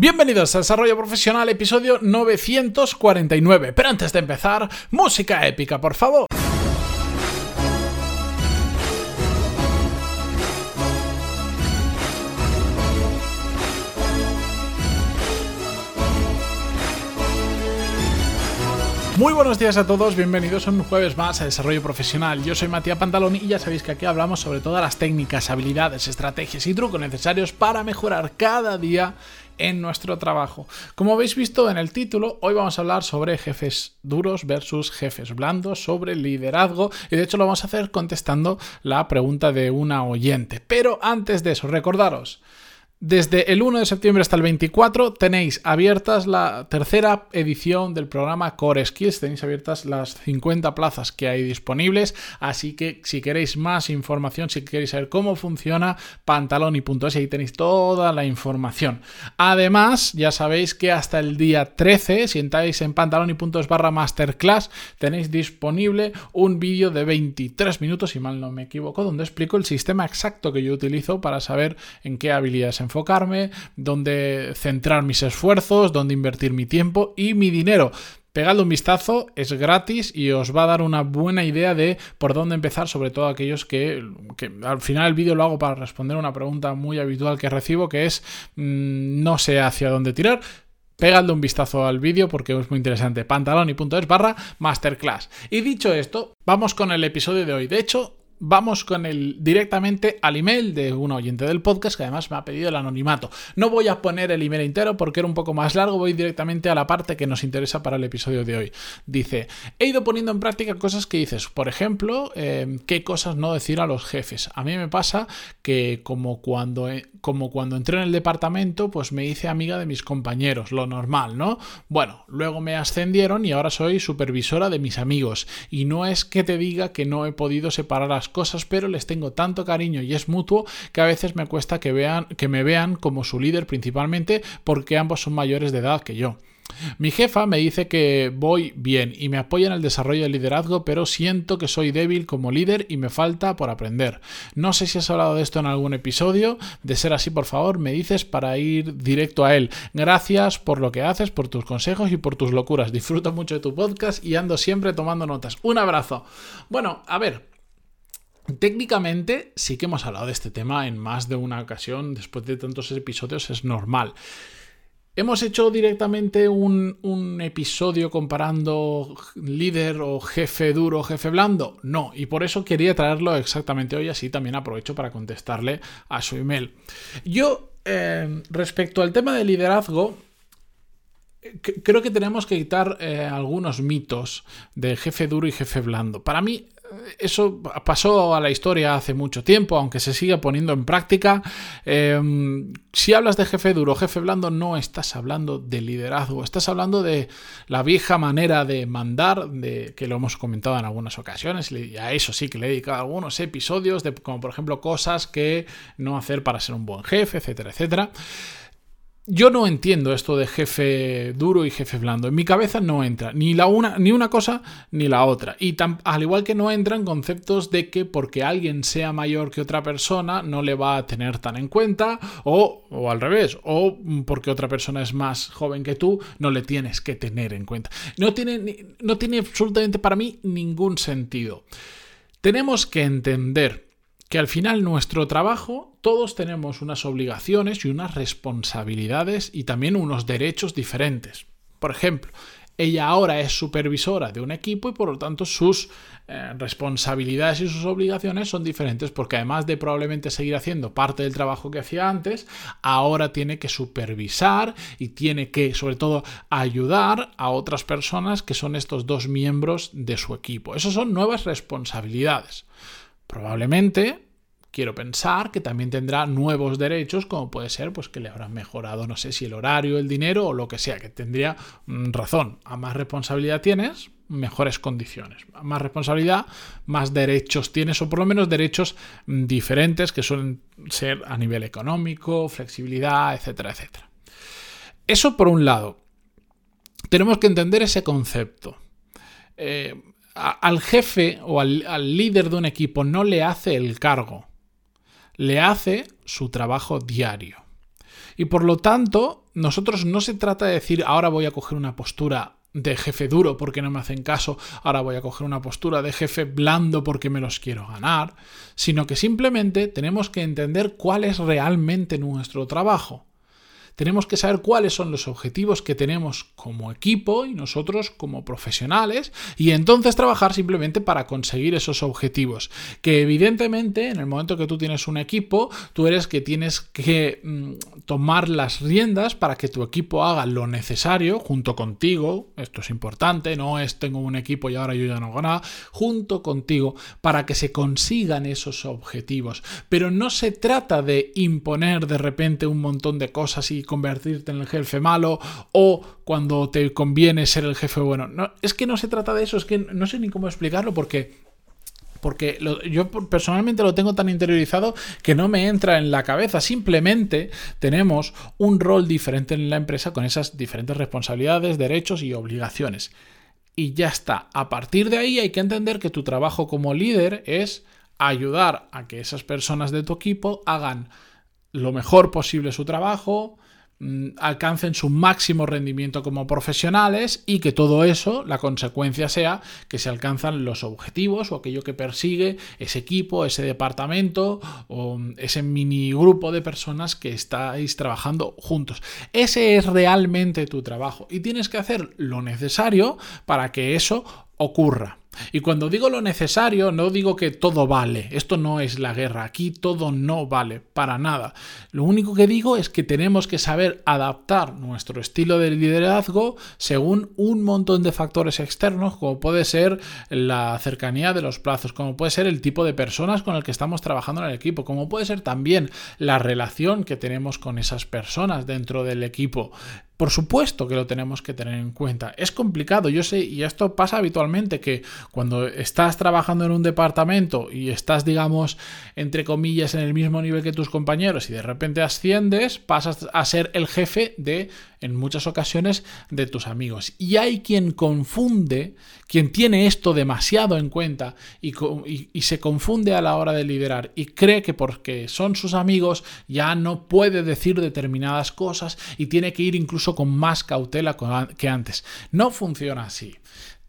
Bienvenidos a Desarrollo Profesional, episodio 949. Pero antes de empezar, música épica, por favor. Muy buenos días a todos, bienvenidos un jueves más a Desarrollo Profesional. Yo soy Matías Pantaloni y ya sabéis que aquí hablamos sobre todas las técnicas, habilidades, estrategias y trucos necesarios para mejorar cada día en nuestro trabajo. Como habéis visto en el título, hoy vamos a hablar sobre jefes duros versus jefes blandos, sobre liderazgo y de hecho lo vamos a hacer contestando la pregunta de una oyente. Pero antes de eso, recordaros desde el 1 de septiembre hasta el 24 tenéis abiertas la tercera edición del programa Core Skills. Tenéis abiertas las 50 plazas que hay disponibles. Así que si queréis más información, si queréis saber cómo funciona, pantaloni.es, ahí tenéis toda la información. Además, ya sabéis que hasta el día 13, si entráis en pantaloni.es barra masterclass, tenéis disponible un vídeo de 23 minutos, si mal no me equivoco, donde explico el sistema exacto que yo utilizo para saber en qué habilidades enfocarme, dónde centrar mis esfuerzos, dónde invertir mi tiempo y mi dinero. Pegadle un vistazo, es gratis y os va a dar una buena idea de por dónde empezar, sobre todo aquellos que, al final el vídeo lo hago para responder una pregunta muy habitual que recibo, que es mm, no sé hacia dónde tirar. Pegadle un vistazo al vídeo porque es muy interesante. Pantaloni.es barra masterclass. Y dicho esto, vamos con el episodio de hoy. De hecho, vamos con el directamente al email de un oyente del podcast que además me ha pedido el anonimato. No voy a poner el email entero porque era un poco más largo, voy directamente a la parte que nos interesa para el episodio de hoy. Dice, he ido poniendo en práctica cosas que dices, por ejemplo, em, qué cosas no decir a los jefes. A mí me pasa que como cuando, como cuando entré en el departamento, pues me hice amiga de mis compañeros, lo normal, ¿no? Bueno, luego me ascendieron y ahora soy supervisora de mis amigos. Y no es que te diga que no he podido separar las cosas, pero les tengo tanto cariño y es mutuo que a veces me cuesta que, vean, que me vean como su líder principalmente porque ambos son mayores de edad que yo. Mi jefa me dice que voy bien y me apoya en el desarrollo del liderazgo, pero siento que soy débil como líder y me falta por aprender. No sé si has hablado de esto en algún episodio. De ser así, por favor, me dices para ir directo a él. Gracias por lo que haces, por tus consejos y por tus locuras. Disfruto mucho de tu podcast y ando siempre tomando notas. Un abrazo. Bueno, a ver, Técnicamente sí que hemos hablado de este tema en más de una ocasión, después de tantos episodios es normal. ¿Hemos hecho directamente un, episodio comparando líder o jefe duro jefe blando? No, y por eso quería traerlo exactamente hoy, así también aprovecho para contestarle a su email. Yo, eh, respecto al tema de liderazgo, creo que tenemos que quitar eh, algunos mitos de jefe duro y jefe blando. Para mí, eso pasó a la historia hace mucho tiempo, aunque se sigue poniendo en práctica. Em, si hablas de jefe duro, jefe blando, no estás hablando de liderazgo, estás hablando de la vieja manera de mandar, de, que lo hemos comentado en algunas ocasiones, y a eso sí que le he dedicado algunos episodios, de, como por ejemplo cosas que no hacer para ser un buen jefe, etcétera, etcétera. Yo no entiendo esto de jefe duro y jefe blando. En mi cabeza no entra ni la una, ni una cosa ni la otra. Y al igual que no entran conceptos de que porque alguien sea mayor que otra persona no le va a tener tan en cuenta, o, al revés, o porque otra persona es más joven que tú, no le tienes que tener en cuenta. No tiene absolutamente para mí ningún sentido. Tenemos que entender que al final nuestro trabajo, todos tenemos unas obligaciones y unas responsabilidades y también unos derechos diferentes. Por ejemplo, ella ahora es supervisora de un equipo y por lo tanto sus eh, responsabilidades y sus obligaciones son diferentes porque además de probablemente seguir haciendo parte del trabajo que hacía antes, ahora tiene que supervisar y tiene que sobre todo ayudar a otras personas que son estos dos miembros de su equipo. Esas son nuevas responsabilidades. Probablemente, quiero pensar que también tendrá nuevos derechos, como puede ser pues que le habrán mejorado, no sé si el horario, el dinero o lo que sea, que tendría mm, razón. A más responsabilidad tienes, mejores condiciones. A más responsabilidad, más derechos tienes, o por lo menos derechos mm, diferentes que suelen ser a nivel económico, flexibilidad, etcétera, etcétera. Eso por un lado. Tenemos que entender ese concepto. Eh, al jefe o al, líder de un equipo no le hace el cargo, le hace su trabajo diario. Y por lo tanto, nosotros no se trata de decir ahora voy a coger una postura de jefe duro porque no me hacen caso, ahora voy a coger una postura de jefe blando porque me los quiero ganar, sino que simplemente tenemos que entender cuál es realmente nuestro trabajo tenemos que saber cuáles son los objetivos que tenemos como equipo y nosotros como profesionales y entonces trabajar simplemente para conseguir esos objetivos. Que evidentemente en el momento que tú tienes un equipo, tú eres que tienes que mm, tomar las riendas para que tu equipo haga lo necesario junto contigo, esto es importante, no es tengo un equipo y ahora yo ya no hago nada, junto contigo para que se consigan esos objetivos. Pero no se trata de imponer de repente un montón de cosas y convertirte en el jefe malo o cuando te conviene ser el jefe bueno. No, es que no se trata de eso, es que no sé ni cómo explicarlo porque porque yo personalmente lo tengo tan interiorizado que no me entra en la cabeza. Simplemente tenemos un rol diferente en la empresa con esas diferentes responsabilidades, derechos y obligaciones. Y ya está. A partir de ahí hay que entender que tu trabajo como líder es ayudar a que esas personas de tu equipo hagan lo mejor posible su trabajo, alcancen su máximo rendimiento como profesionales y que todo eso, la consecuencia sea que se alcanzan los objetivos o aquello que persigue ese equipo, ese departamento o ese mini grupo de personas que estáis trabajando juntos. Ese es realmente tu trabajo y tienes que hacer lo necesario para que eso ocurra. Y cuando digo lo necesario, no digo que todo vale. Esto no es la guerra. Aquí todo no vale para nada. Lo único que digo es que tenemos que saber adaptar nuestro estilo de liderazgo según un montón de factores externos, como puede ser la cercanía de los plazos, como puede ser el tipo de personas con el que estamos trabajando en el equipo, como puede ser también la relación que tenemos con esas personas dentro del equipo. Por supuesto que lo tenemos que tener en cuenta. Es complicado, yo sé, y esto pasa habitualmente, que cuando estás trabajando en un departamento y estás, digamos, entre comillas, en el mismo nivel que tus compañeros y de repente asciendes, pasas a ser el jefe de en muchas ocasiones de tus amigos. Y hay quien confunde, quien tiene esto demasiado en cuenta y, se confunde a la hora de liderar y cree que porque son sus amigos ya no puede decir determinadas cosas y tiene que ir incluso con más cautela que antes. No funciona así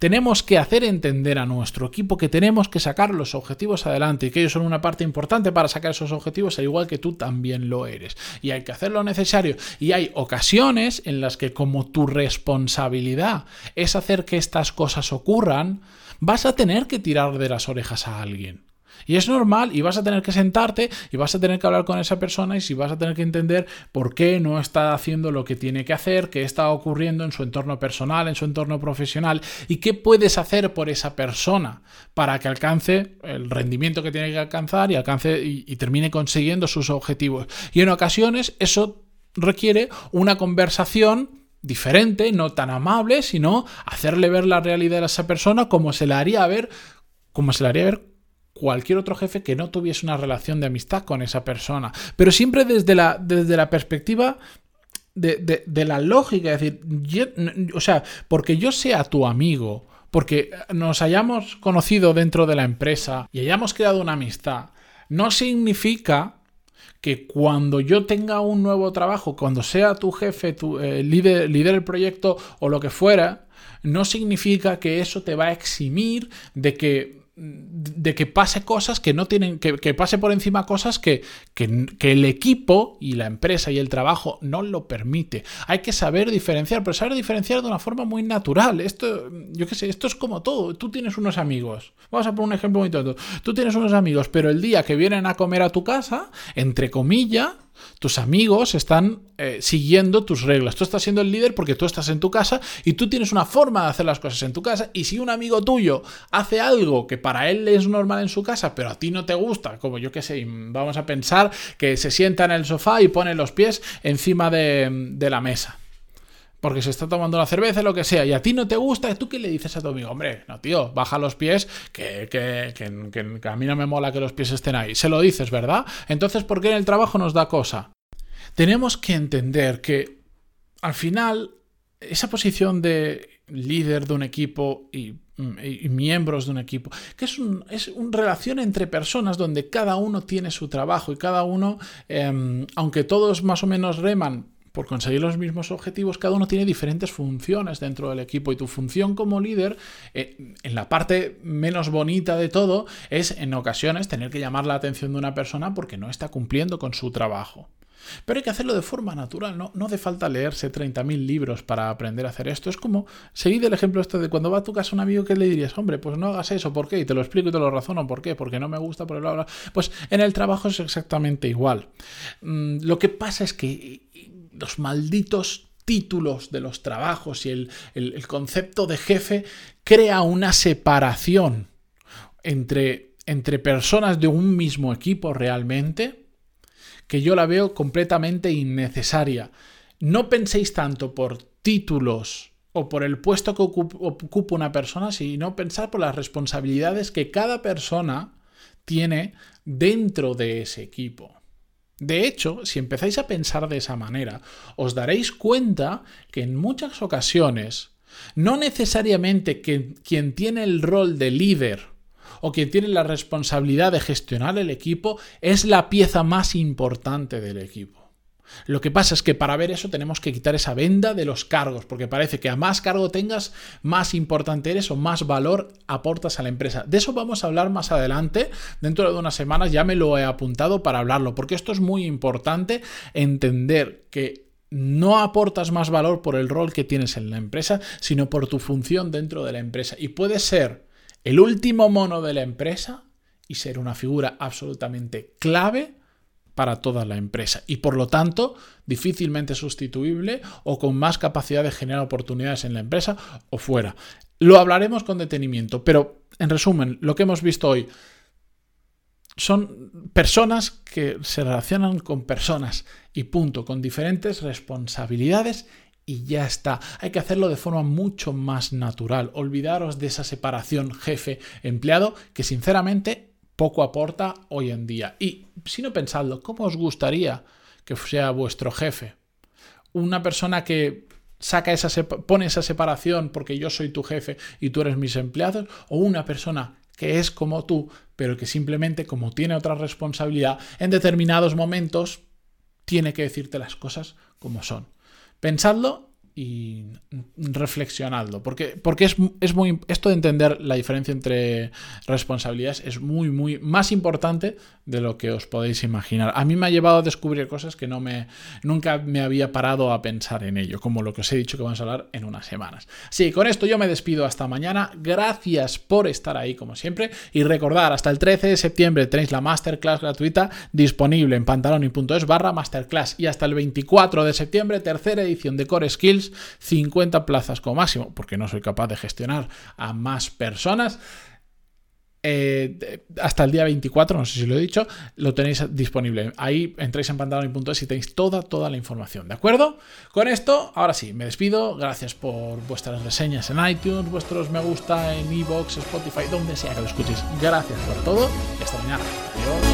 tenemos que hacer entender a nuestro equipo que tenemos que sacar los objetivos adelante y que ellos son una parte importante para sacar esos objetivos, al igual que tú también lo eres. Y hay que hacer lo necesario. Y hay ocasiones en las que como tu responsabilidad es hacer que estas cosas ocurran, vas a tener que tirar de las orejas a alguien. Y es normal y vas a tener que sentarte y vas a tener que hablar con esa persona y si vas a tener que entender por qué no está haciendo lo que tiene que hacer, qué está ocurriendo en su entorno personal, en su entorno profesional y qué puedes hacer por esa persona para que alcance el rendimiento que tiene que alcanzar y alcance y, termine consiguiendo sus objetivos. Y en ocasiones eso requiere una conversación diferente, no tan amable, sino hacerle ver la realidad a esa persona como se la haría ver, como se la haría ver cualquier otro jefe que no tuviese una relación de amistad con esa persona. Pero siempre desde la, desde la perspectiva de, la lógica, es decir, o sea, porque yo sea tu amigo, porque nos hayamos conocido dentro de la empresa y hayamos creado una amistad, no significa que cuando yo tenga un nuevo trabajo, cuando sea tu jefe, tu eh, líder, líder el proyecto o lo que fuera, no significa que eso te va a eximir de que de que pase cosas que no tienen, que, pase por encima cosas que, que, el equipo y la empresa y el trabajo no lo permite. Hay que saber diferenciar, pero saber diferenciar de una forma muy natural. Esto, yo qué sé, esto es como todo. Tú tienes unos amigos. Vamos a poner un ejemplo muy tonto. Tú tienes unos amigos, pero el día que vienen a comer a tu casa, entre comillas, tus amigos están eh, siguiendo tus reglas. Tú estás siendo el líder porque tú estás en tu casa y tú tienes una forma de hacer las cosas en tu casa. Y si un amigo tuyo hace algo que para él es normal en su casa, pero a ti no te gusta, como yo que sé, vamos a pensar que se sienta en el sofá y pone los pies encima de la mesa porque se está tomando la cerveza, lo que sea, y a ti no te gusta, ¿tú qué le dices a tu amigo? Hombre, no, tío, baja los pies, que, que, que, a mí no me mola que los pies estén ahí. Se lo dices, ¿verdad? Entonces, ¿por qué en el trabajo nos da cosa? Tenemos que entender que al final esa posición de líder de un equipo y, miembros de un equipo, que es, es una relación entre personas donde cada uno tiene su trabajo y cada uno, em, aunque todos más o menos reman por conseguir los mismos objetivos, cada uno tiene diferentes funciones dentro del equipo y tu función como líder, eh, en la parte menos bonita de todo, es en ocasiones tener que llamar la atención de una persona porque no está cumpliendo con su trabajo. Pero hay que hacerlo de forma natural, no, no hace falta leerse 30.000 libros para aprender a hacer esto. Es como, seguid el ejemplo este de cuando va a tu casa un amigo que le dirías, hombre, pues no hagas eso, ¿por qué? Y te lo explico y te lo razono, ¿por qué? Porque no me gusta, por el bla, Pues en el trabajo es exactamente igual. Mm, lo que pasa es que los malditos títulos de los trabajos y el, el concepto de jefe crea una separación entre, entre personas de un mismo equipo realmente que yo la veo completamente innecesaria. No penséis tanto por títulos o por el puesto que ocupa una persona, sino pensar por las responsabilidades que cada persona tiene dentro de ese equipo. De hecho, si empezáis a pensar de esa manera, os daréis cuenta que en muchas ocasiones, no necesariamente que quien tiene el rol de líder o quien tiene la responsabilidad de gestionar el equipo es la pieza más importante del equipo. Lo que pasa es que para ver eso tenemos que quitar esa venda de los cargos, porque parece que a más cargo tengas, más importante eres o más valor aportas a la empresa. De eso vamos a hablar más adelante, dentro de unas semanas ya me lo he apuntado para hablarlo, porque esto es muy importante entender que no aportas más valor por el rol que tienes en la empresa, sino por tu función dentro de la empresa. Y puede ser el último mono de la empresa y ser una figura absolutamente clave para toda la empresa y por lo tanto difícilmente sustituible o con más capacidad de generar oportunidades en la empresa o fuera. Lo hablaremos con detenimiento, pero en resumen, lo que hemos visto hoy son personas que se relacionan con personas y punto, con diferentes responsabilidades y ya está. Hay que hacerlo de forma mucho más natural. Olvidaros de esa separación jefe-empleado que sinceramente poco aporta hoy en día. Y si no pensadlo, ¿cómo os gustaría que sea vuestro jefe? Una persona que saca esa pone esa separación porque yo soy tu jefe y tú eres mis empleados o una persona que es como tú, pero que simplemente como tiene otra responsabilidad, en determinados momentos tiene que decirte las cosas como son. Pensadlo y reflexionadlo, porque, porque es, es, muy, esto de entender la diferencia entre responsabilidades es muy, muy más importante de lo que os podéis imaginar. A mí me ha llevado a descubrir cosas que no me, nunca me había parado a pensar en ello, como lo que os he dicho que vamos a hablar en unas semanas. Sí, con esto yo me despido hasta mañana. Gracias por estar ahí, como siempre, y recordar, hasta el 13 de septiembre tenéis la masterclass gratuita disponible en pantaloni.es barra masterclass y hasta el 24 de septiembre, tercera edición de Core Skills 50 plazas como máximo, porque no soy capaz de gestionar a más personas. Eh, hasta el día 24, no sé si lo he dicho, lo tenéis disponible. Ahí entráis en pantaloni.es y tenéis toda, toda la información, ¿de acuerdo? Con esto, ahora sí, me despido. Gracias por vuestras reseñas en iTunes, vuestros me gusta en iVoox, Spotify, donde sea que lo escuchéis. Gracias por todo y hasta mañana. Adiós.